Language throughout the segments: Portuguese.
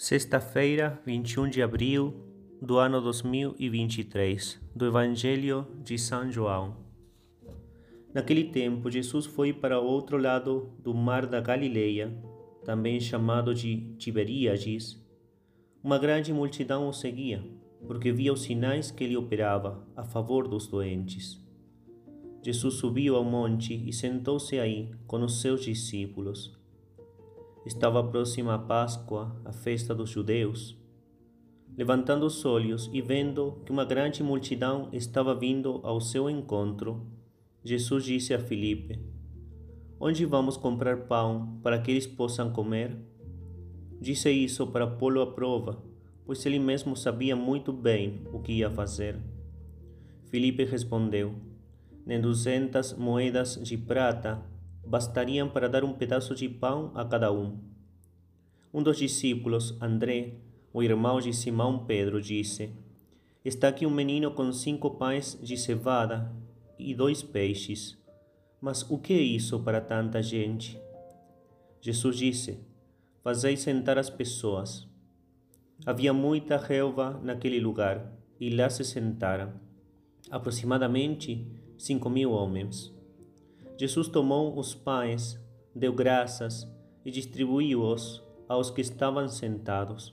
Sexta-feira, 21 de abril do ano 2023, do Evangelho de São João. Naquele tempo, Jesus foi para o outro lado do mar da Galileia, também chamado de Tiberíades. Uma grande multidão o seguia, porque via os sinais que ele operava a favor dos doentes. Jesus subiu ao monte e sentou-se aí com os seus discípulos. Estava próxima a Páscoa, a festa dos judeus. Levantando os olhos e vendo que uma grande multidão estava vindo ao seu encontro, Jesus disse a Filipe: Onde vamos comprar pão para que eles possam comer? Disse isso para pô-lo à prova, pois ele mesmo sabia muito bem o que ia fazer. Filipe respondeu: Nem duzentas moedas de prata bastariam para dar um pedaço de pão a cada um. Um dos discípulos, André, o irmão de Simão Pedro, disse: Está aqui um menino com cinco pães de cevada e dois peixes. Mas o que é isso para tanta gente? Jesus disse: Fazei sentar as pessoas. Havia muita relva naquele lugar, e lá se sentaram, aproximadamente cinco mil homens. Jesus tomou os pães, deu graças e distribuiu-os aos que estavam sentados,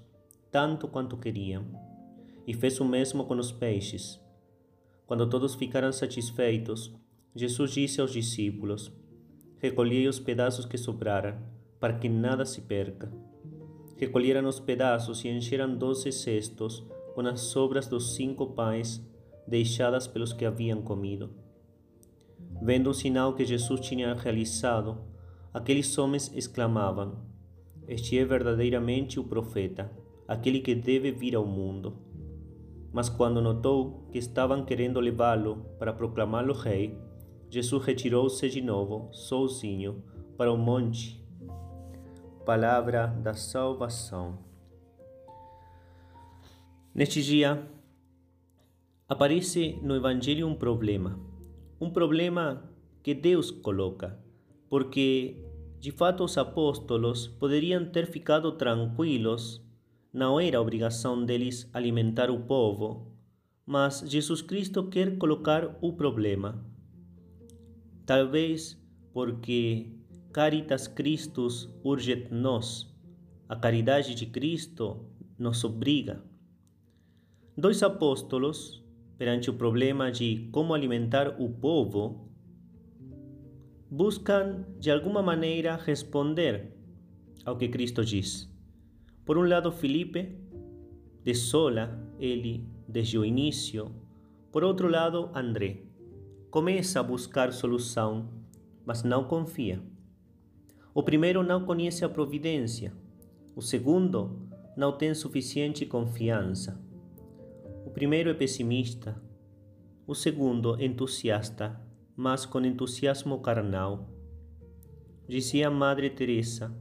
tanto quanto queriam, e fez o mesmo com os peixes. Quando todos ficaram satisfeitos, Jesus disse aos discípulos: Recolhei os pedaços que sobraram, para que nada se perca. Recolheram os pedaços e encheram doze cestos com as sobras dos cinco pães deixadas pelos que haviam comido. Vendo o sinal que Jesus tinha realizado, aqueles homens exclamavam: Este é verdadeiramente o profeta, aquele que deve vir ao mundo. Mas quando notou que estavam querendo levá-lo para proclamá-lo rei, Jesus retirou-se de novo, sozinho, para o monte. Palavra da salvação. Neste dia, aparece no Evangelho um problema um problema que Deus coloca, porque de fato os apóstolos poderiam ter ficado tranquilos, não era obrigação deles alimentar o povo, mas Jesus Cristo quer colocar o problema. Talvez porque Caritas Christus urget nos, a caridade de Cristo nos obriga. Dois apóstolos perante o problema de como alimentar o povo, buscam de alguma maneira responder ao que Cristo diz. Por um lado, Felipe, de sola, ele desde o início. Por outro lado, André, começa a buscar solução, mas não confia. O primeiro não conhece a providência, o segundo não tem suficiente confiança primeiro é pessimista, o segundo entusiasta, mas com entusiasmo carnal. Dizia Madre Teresa: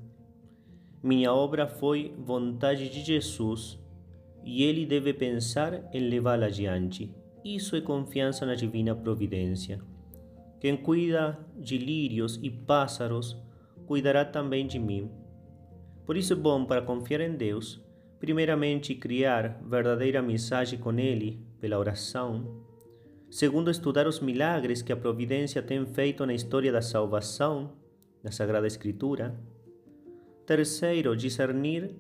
Minha obra foi vontade de Jesus e ele deve pensar em levá-la adiante. Isso é confiança na divina providência. Quem cuida de lírios e pássaros cuidará também de mim. Por isso é bom para confiar em Deus primeiramente, criar verdadeira amizade com Ele pela oração. Segundo, estudar os milagres que a providência tem feito na história da salvação, na Sagrada Escritura. Terceiro, discernir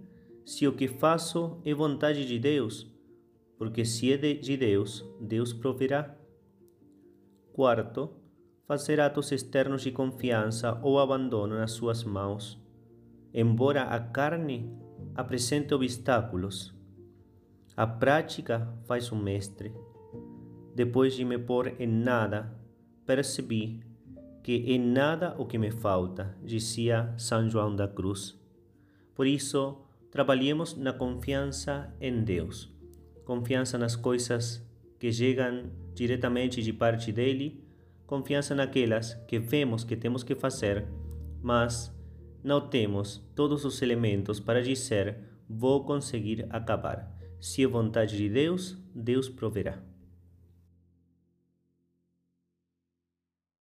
se o que faço é vontade de Deus, porque se é de Deus, Deus proverá. Quarto, fazer atos externos de confiança ou abandono nas suas mãos, embora a carne apresenta obstáculos. A prática faz o mestre. Depois de me pôr em nada, percebi que é nada o que me falta, dizia São João da Cruz. Por isso, trabalhemos na confiança em Deus, confiança nas coisas que chegam diretamente de parte dele, confiança naquelas que vemos que temos que fazer, mas não temos todos os elementos para dizer vou conseguir acabar. Se é vontade de Deus, Deus proverá.